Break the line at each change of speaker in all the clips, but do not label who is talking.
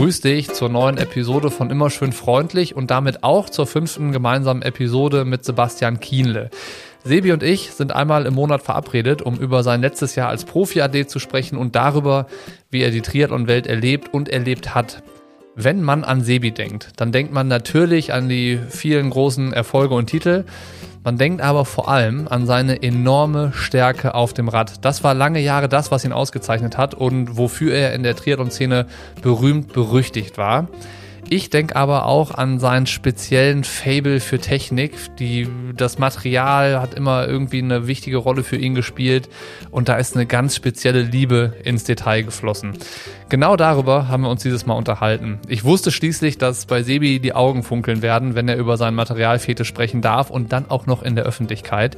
grüße dich zur neuen Episode von Immer schön freundlich und damit auch zur fünften gemeinsamen Episode mit Sebastian Kienle. Sebi und ich sind einmal im Monat verabredet, um über sein letztes Jahr als Profi-AD zu sprechen und darüber, wie er die Triathlon-Welt erlebt und erlebt hat. Wenn man an Sebi denkt, dann denkt man natürlich an die vielen großen Erfolge und Titel. Man denkt aber vor allem an seine enorme Stärke auf dem Rad. Das war lange Jahre das, was ihn ausgezeichnet hat und wofür er in der Triathlon-Szene berühmt berüchtigt war. Ich denke aber auch an seinen speziellen Fable für Technik. Die, das Material hat immer irgendwie eine wichtige Rolle für ihn gespielt und da ist eine ganz spezielle Liebe ins Detail geflossen. Genau darüber haben wir uns dieses Mal unterhalten. Ich wusste schließlich, dass bei Sebi die Augen funkeln werden, wenn er über seinen Materialfete sprechen darf und dann auch noch in der Öffentlichkeit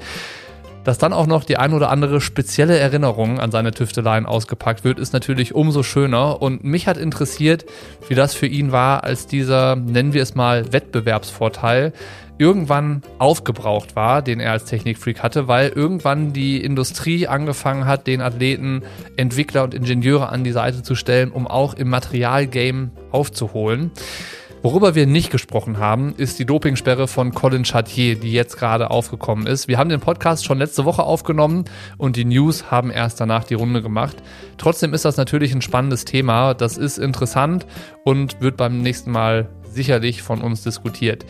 dass dann auch noch die ein oder andere spezielle Erinnerung an seine Tüfteleien ausgepackt wird, ist natürlich umso schöner. Und mich hat interessiert, wie das für ihn war, als dieser, nennen wir es mal, Wettbewerbsvorteil irgendwann aufgebraucht war, den er als Technikfreak hatte, weil irgendwann die Industrie angefangen hat, den Athleten Entwickler und Ingenieure an die Seite zu stellen, um auch im Materialgame aufzuholen. Worüber wir nicht gesprochen haben, ist die Dopingsperre von Colin Chartier, die jetzt gerade aufgekommen ist. Wir haben den Podcast schon letzte Woche aufgenommen und die News haben erst danach die Runde gemacht. Trotzdem ist das natürlich ein spannendes Thema. Das ist interessant und wird beim nächsten Mal sicherlich von uns diskutiert.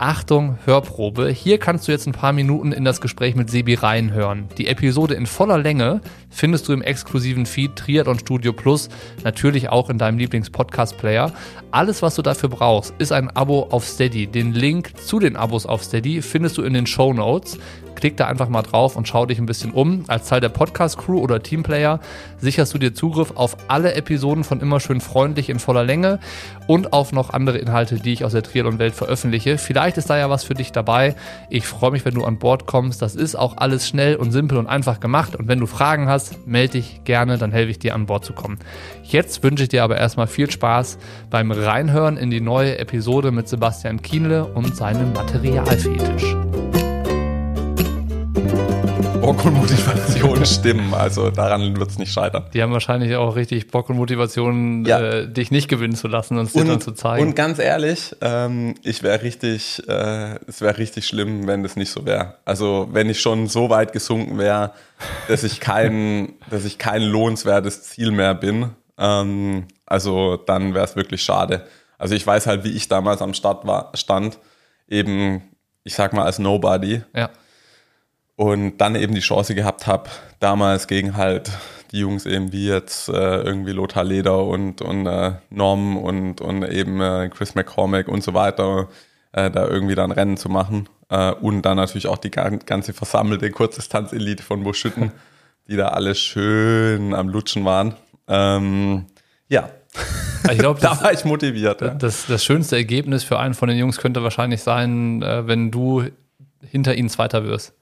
Achtung, Hörprobe. Hier kannst du jetzt ein paar Minuten in das Gespräch mit Sebi reinhören. Die Episode in voller Länge findest du im exklusiven Feed Triathlon Studio Plus, natürlich auch in deinem Lieblings-Podcast-Player. Alles, was du dafür brauchst, ist ein Abo auf Steady. Den Link zu den Abos auf Steady findest du in den Show Notes. Klick da einfach mal drauf und schau dich ein bisschen um. Als Teil der Podcast-Crew oder Teamplayer sicherst du dir Zugriff auf alle Episoden von Immer schön freundlich in voller Länge und auf noch andere Inhalte, die ich aus der Triathlon-Welt veröffentliche. Vielleicht ist da ja was für dich dabei. Ich freue mich, wenn du an Bord kommst. Das ist auch alles schnell und simpel und einfach gemacht. Und wenn du Fragen hast, melde dich gerne, dann helfe ich dir an Bord zu kommen. Jetzt wünsche ich dir aber erstmal viel Spaß beim Reinhören in die neue Episode mit Sebastian Kienle und seinem Materialfetisch.
Bock und Motivation stimmen. Also daran wird es nicht scheitern.
Die haben wahrscheinlich auch richtig Bock und Motivation, ja. äh, dich nicht gewinnen zu lassen und es dir dann zu zeigen.
Und ganz ehrlich, ähm, ich wäre richtig, äh, es wäre richtig schlimm, wenn das nicht so wäre. Also wenn ich schon so weit gesunken wäre, dass ich kein, dass ich kein lohnenswertes Ziel mehr bin. Ähm, also dann wäre es wirklich schade. Also ich weiß halt, wie ich damals am Start war, stand, eben, ich sag mal, als Nobody.
Ja
und dann eben die Chance gehabt habe, damals gegen halt die Jungs eben wie jetzt äh, irgendwie Lothar Leder und, und äh, Norm und, und eben äh, Chris McCormack und so weiter, äh, da irgendwie dann Rennen zu machen. Äh, und dann natürlich auch die ganze versammelte Kurzdistanz-Elite von Buschütten, die da alle schön am Lutschen waren. Ähm, ja.
Ich glaube, da war ich motiviert. Ja. Das, das schönste Ergebnis für einen von den Jungs könnte wahrscheinlich sein, äh, wenn du hinter ihnen Zweiter wirst.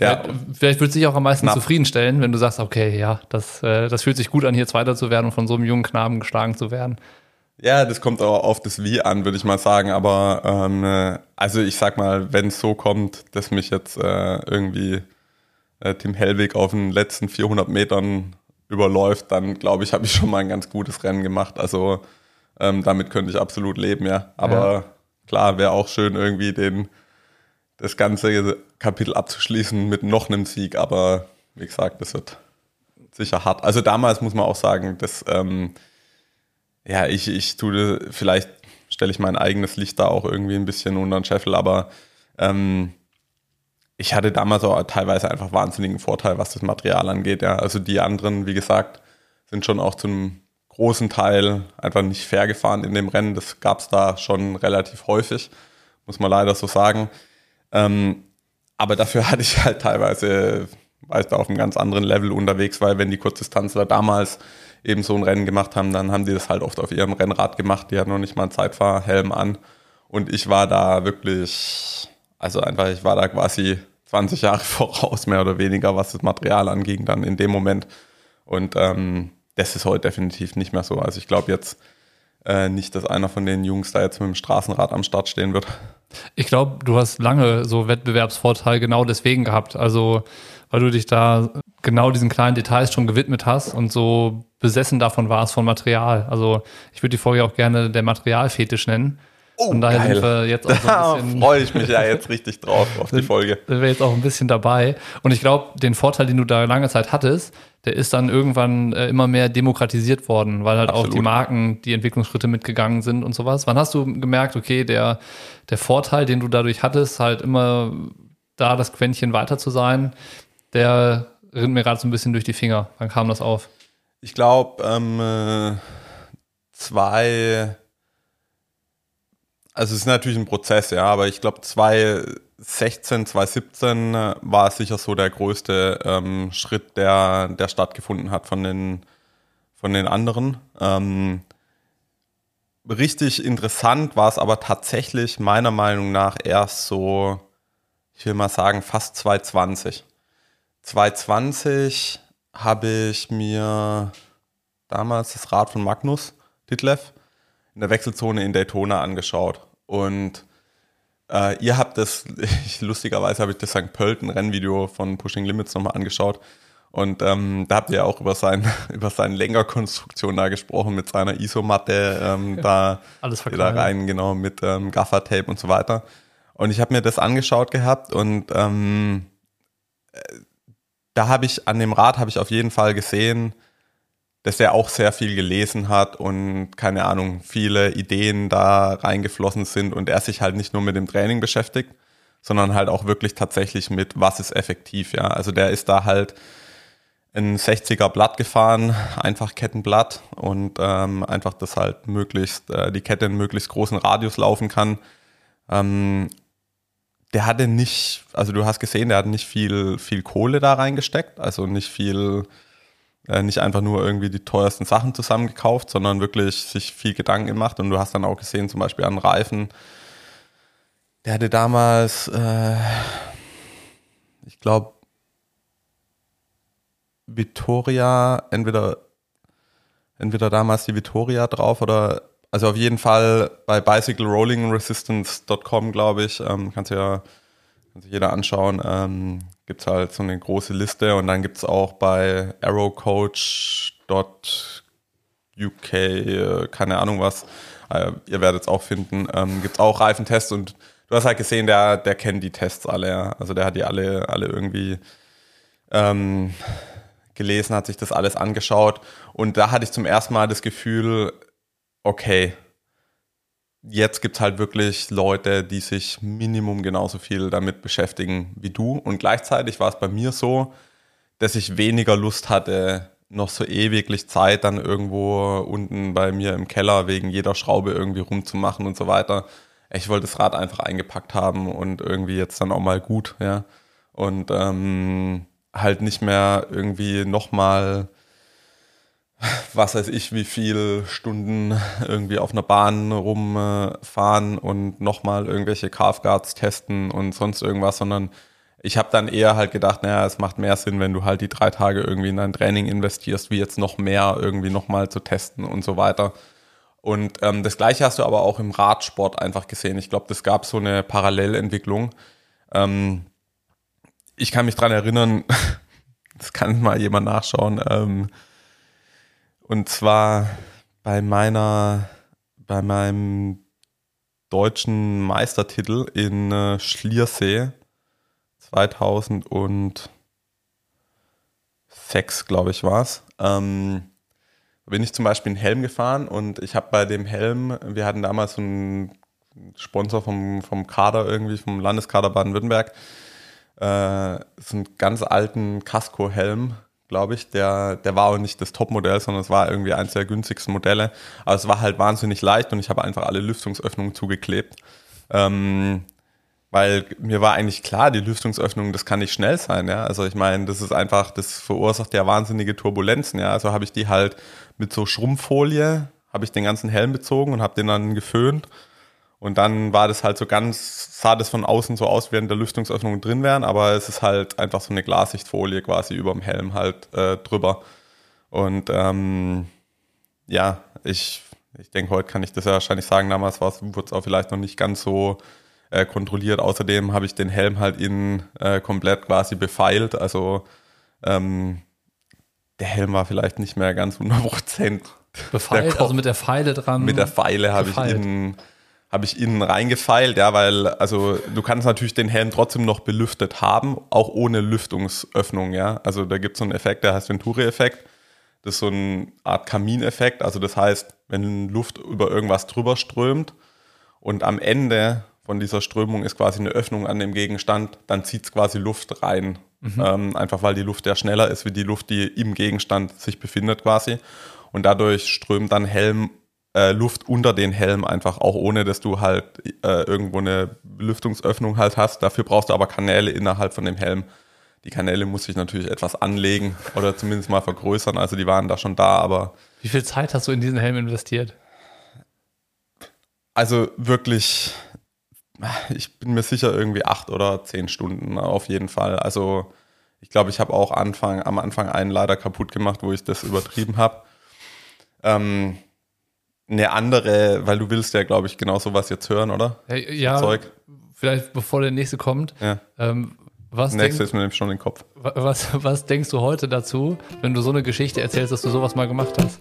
Ja. Vielleicht, würde es dich auch am meisten Knapp. zufriedenstellen, wenn du sagst, okay, ja, das, äh, das fühlt sich gut an, hier Zweiter zu werden und von so einem jungen Knaben geschlagen zu werden.
Ja, das kommt auch auf das Wie an, würde ich mal sagen. Aber ähm, äh, also ich sag mal, wenn es so kommt, dass mich jetzt äh, irgendwie äh, Tim Hellwig auf den letzten 400 Metern überläuft, dann glaube ich, habe ich schon mal ein ganz gutes Rennen gemacht. Also ähm, damit könnte ich absolut leben, ja. Aber ja. klar, wäre auch schön irgendwie den das ganze Kapitel abzuschließen mit noch einem Sieg, aber wie gesagt, das wird sicher hart. Also damals muss man auch sagen, dass ähm, ja, ich, ich tue, vielleicht stelle ich mein eigenes Licht da auch irgendwie ein bisschen unter den Scheffel, aber ähm, ich hatte damals auch teilweise einfach wahnsinnigen Vorteil, was das Material angeht. Ja. Also die anderen, wie gesagt, sind schon auch zum großen Teil einfach nicht fair gefahren in dem Rennen. Das gab es da schon relativ häufig, muss man leider so sagen. Ähm, aber dafür hatte ich halt teilweise, war ich auf einem ganz anderen Level unterwegs, weil wenn die Kurzdistanzler damals eben so ein Rennen gemacht haben, dann haben die das halt oft auf ihrem Rennrad gemacht. Die hatten noch nicht mal einen Zeitfahrhelm an. Und ich war da wirklich, also einfach, ich war da quasi 20 Jahre voraus, mehr oder weniger, was das Material anging, dann in dem Moment. Und ähm, das ist heute definitiv nicht mehr so. Also ich glaube jetzt äh, nicht, dass einer von den Jungs da jetzt mit dem Straßenrad am Start stehen wird.
Ich glaube, du hast lange so Wettbewerbsvorteil genau deswegen gehabt. Also weil du dich da genau diesen kleinen Details schon gewidmet hast und so besessen davon warst von Material. Also ich würde die Folge auch gerne der Materialfetisch nennen.
Oh,
Von daher
geil.
sind wir jetzt auch so
Da
ein bisschen,
freue ich mich ja jetzt richtig drauf auf die Folge.
sind wir jetzt auch ein bisschen dabei. Und ich glaube, den Vorteil, den du da lange Zeit hattest, der ist dann irgendwann äh, immer mehr demokratisiert worden, weil halt auch
Absolut.
die Marken die Entwicklungsschritte mitgegangen sind und sowas. Wann hast du gemerkt, okay, der, der Vorteil, den du dadurch hattest, halt immer da das Quäntchen weiter zu sein, der rinnt mir gerade so ein bisschen durch die Finger. Wann kam das auf?
Ich glaube, ähm, äh, zwei, also es ist natürlich ein Prozess, ja, aber ich glaube 2016, 2017 äh, war sicher so der größte ähm, Schritt, der, der stattgefunden hat von den, von den anderen. Ähm, richtig interessant war es aber tatsächlich meiner Meinung nach erst so, ich will mal sagen, fast 2020. 2020 habe ich mir damals das Rad von Magnus Ditlev in der Wechselzone in Daytona angeschaut. Und äh, ihr habt das, ich, lustigerweise habe ich das St. Pölten Rennvideo von Pushing Limits nochmal angeschaut. Und ähm, da habt ihr auch über, sein, über seine Lenkerkonstruktion da gesprochen, mit seiner Isomatte ähm, da,
Alles
da rein, genau, mit ähm, Gaffertape und so weiter. Und ich habe mir das angeschaut gehabt und ähm, äh, da habe ich an dem Rad habe ich auf jeden Fall gesehen, dass er auch sehr viel gelesen hat und keine Ahnung, viele Ideen da reingeflossen sind und er sich halt nicht nur mit dem Training beschäftigt, sondern halt auch wirklich tatsächlich mit, was ist effektiv, ja. Also der ist da halt ein 60er Blatt gefahren, einfach Kettenblatt und ähm, einfach, dass halt möglichst äh, die Kette in möglichst großen Radius laufen kann. Ähm, der hatte nicht, also du hast gesehen, der hat nicht viel, viel Kohle da reingesteckt, also nicht viel, äh, nicht einfach nur irgendwie die teuersten Sachen zusammengekauft, sondern wirklich sich viel Gedanken gemacht. Und du hast dann auch gesehen, zum Beispiel an Reifen, der hatte damals, äh, ich glaube, Vittoria, entweder, entweder damals die Vittoria drauf oder, also auf jeden Fall bei bicyclerollingresistance.com, glaube ich, ähm, kannst du ja, kann sich jeder anschauen, ähm, gibt es halt so eine große Liste. Und dann gibt es auch bei arrowcoach.uk, äh, keine Ahnung was, äh, ihr werdet es auch finden, ähm, gibt es auch Reifentests. Und du hast halt gesehen, der, der kennt die Tests alle, ja. also der hat die alle, alle irgendwie ähm, gelesen, hat sich das alles angeschaut. Und da hatte ich zum ersten Mal das Gefühl, okay, jetzt gibt es halt wirklich Leute, die sich Minimum genauso viel damit beschäftigen wie du und gleichzeitig war es bei mir so, dass ich weniger Lust hatte, noch so ewiglich Zeit dann irgendwo unten bei mir im Keller wegen jeder Schraube irgendwie rumzumachen und so weiter. Ich wollte das Rad einfach eingepackt haben und irgendwie jetzt dann auch mal gut, ja. Und ähm, halt nicht mehr irgendwie nochmal, was weiß ich, wie viel Stunden irgendwie auf einer Bahn rumfahren und nochmal irgendwelche Calfguards testen und sonst irgendwas, sondern ich habe dann eher halt gedacht, naja, es macht mehr Sinn, wenn du halt die drei Tage irgendwie in dein Training investierst, wie jetzt noch mehr irgendwie nochmal zu testen und so weiter. Und ähm, das gleiche hast du aber auch im Radsport einfach gesehen. Ich glaube, das gab so eine Parallelentwicklung. Ähm, ich kann mich dran erinnern, das kann mal jemand nachschauen. Ähm, und zwar bei meiner, bei meinem deutschen Meistertitel in äh, Schliersee 2006, glaube ich, war es. Ähm, bin ich zum Beispiel einen Helm gefahren und ich habe bei dem Helm, wir hatten damals einen Sponsor vom, vom Kader irgendwie, vom Landeskader Baden-Württemberg, äh, so einen ganz alten Casco-Helm, glaube ich. Der, der war auch nicht das Topmodell, sondern es war irgendwie eines der günstigsten Modelle. Aber es war halt wahnsinnig leicht und ich habe einfach alle Lüftungsöffnungen zugeklebt. Ähm, weil mir war eigentlich klar, die Lüftungsöffnung, das kann nicht schnell sein, ja. Also ich meine, das ist einfach, das verursacht ja wahnsinnige Turbulenzen, ja. Also habe ich die halt mit so Schrumpffolie, habe ich den ganzen Helm bezogen und habe den dann geföhnt. Und dann war das halt so ganz, sah das von außen so aus, während der Lüftungsöffnungen drin wären, aber es ist halt einfach so eine Glassichtfolie quasi über dem Helm halt äh, drüber. Und ähm, ja, ich, ich denke, heute kann ich das ja wahrscheinlich sagen, damals wurde es auch vielleicht noch nicht ganz so äh, kontrolliert. Außerdem habe ich den Helm halt innen äh, komplett quasi befeilt. Also ähm, der Helm war vielleicht nicht mehr ganz 100 Prozent.
Befeilt, also mit der Pfeile dran.
Mit der Pfeile habe ich innen habe ich innen reingefeilt, ja, weil, also du kannst natürlich den Helm trotzdem noch belüftet haben, auch ohne Lüftungsöffnung, ja. Also da gibt es so einen Effekt, der heißt Venturi-Effekt. Das ist so eine Art Kamineffekt. Also das heißt, wenn Luft über irgendwas drüber strömt und am Ende von dieser Strömung ist quasi eine Öffnung an dem Gegenstand, dann zieht es quasi Luft rein. Mhm. Ähm, einfach weil die Luft ja schneller ist wie die Luft, die im Gegenstand sich befindet quasi. Und dadurch strömt dann Helm äh, Luft unter den Helm einfach, auch ohne dass du halt äh, irgendwo eine Lüftungsöffnung halt hast. Dafür brauchst du aber Kanäle innerhalb von dem Helm. Die Kanäle muss ich natürlich etwas anlegen oder zumindest mal vergrößern. Also die waren da schon da, aber.
Wie viel Zeit hast du in diesen Helm investiert?
Also wirklich, ich bin mir sicher irgendwie acht oder zehn Stunden auf jeden Fall. Also ich glaube, ich habe auch Anfang, am Anfang einen leider kaputt gemacht, wo ich das übertrieben habe. Ähm, eine andere, weil du willst ja, glaube ich, genau sowas jetzt hören, oder?
Hey, ja, Zeug. vielleicht bevor der nächste kommt.
Ja.
Ähm,
was Nächste ist mir nämlich schon im Kopf.
Was, was denkst du heute dazu, wenn du so eine Geschichte erzählst, dass du sowas mal gemacht hast?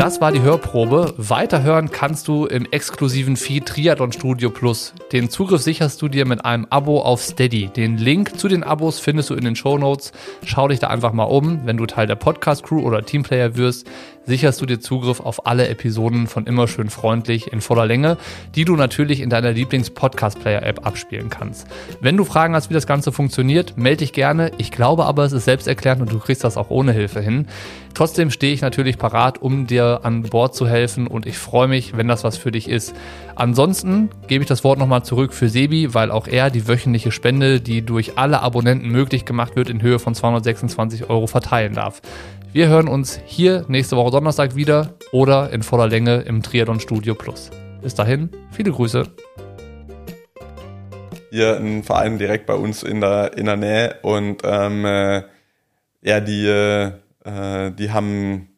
Das war die Hörprobe. Weiterhören kannst du im exklusiven Feed Triathlon Studio Plus. Den Zugriff sicherst du dir mit einem Abo auf Steady. Den Link zu den Abos findest du in den Show Notes. Schau dich da einfach mal um. Wenn du Teil der Podcast Crew oder Teamplayer wirst, sicherst du dir Zugriff auf alle Episoden von Immer schön freundlich in voller Länge, die du natürlich in deiner Lieblings-Podcast-Player-App abspielen kannst. Wenn du Fragen hast, wie das Ganze funktioniert, melde dich gerne. Ich glaube aber, es ist selbsterklärend und du kriegst das auch ohne Hilfe hin. Trotzdem stehe ich natürlich parat, um dir an Bord zu helfen und ich freue mich, wenn das was für dich ist. Ansonsten gebe ich das Wort nochmal zurück für Sebi, weil auch er die wöchentliche Spende, die durch alle Abonnenten möglich gemacht wird, in Höhe von 226 Euro verteilen darf. Wir hören uns hier nächste Woche Donnerstag wieder oder in voller Länge im Triathlon Studio Plus. Bis dahin, viele Grüße.
Hier ein Verein direkt bei uns in der, in der Nähe und ähm, äh, ja, die, äh, die haben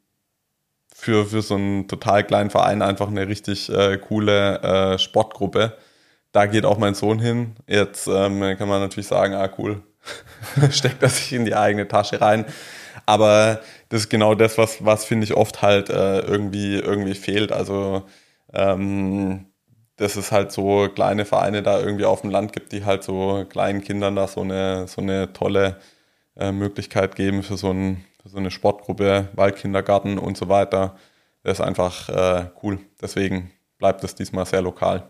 für, für so einen total kleinen Verein einfach eine richtig äh, coole äh, Sportgruppe. Da geht auch mein Sohn hin. Jetzt ähm, kann man natürlich sagen, ah cool, steckt er sich in die eigene Tasche rein. Aber das ist genau das, was, was finde ich oft halt äh, irgendwie, irgendwie fehlt. Also ähm, dass es halt so kleine Vereine da irgendwie auf dem Land gibt, die halt so kleinen Kindern da so eine, so eine tolle äh, Möglichkeit geben für so, ein, für so eine Sportgruppe, Waldkindergarten und so weiter. Das ist einfach äh, cool. Deswegen bleibt es diesmal sehr lokal.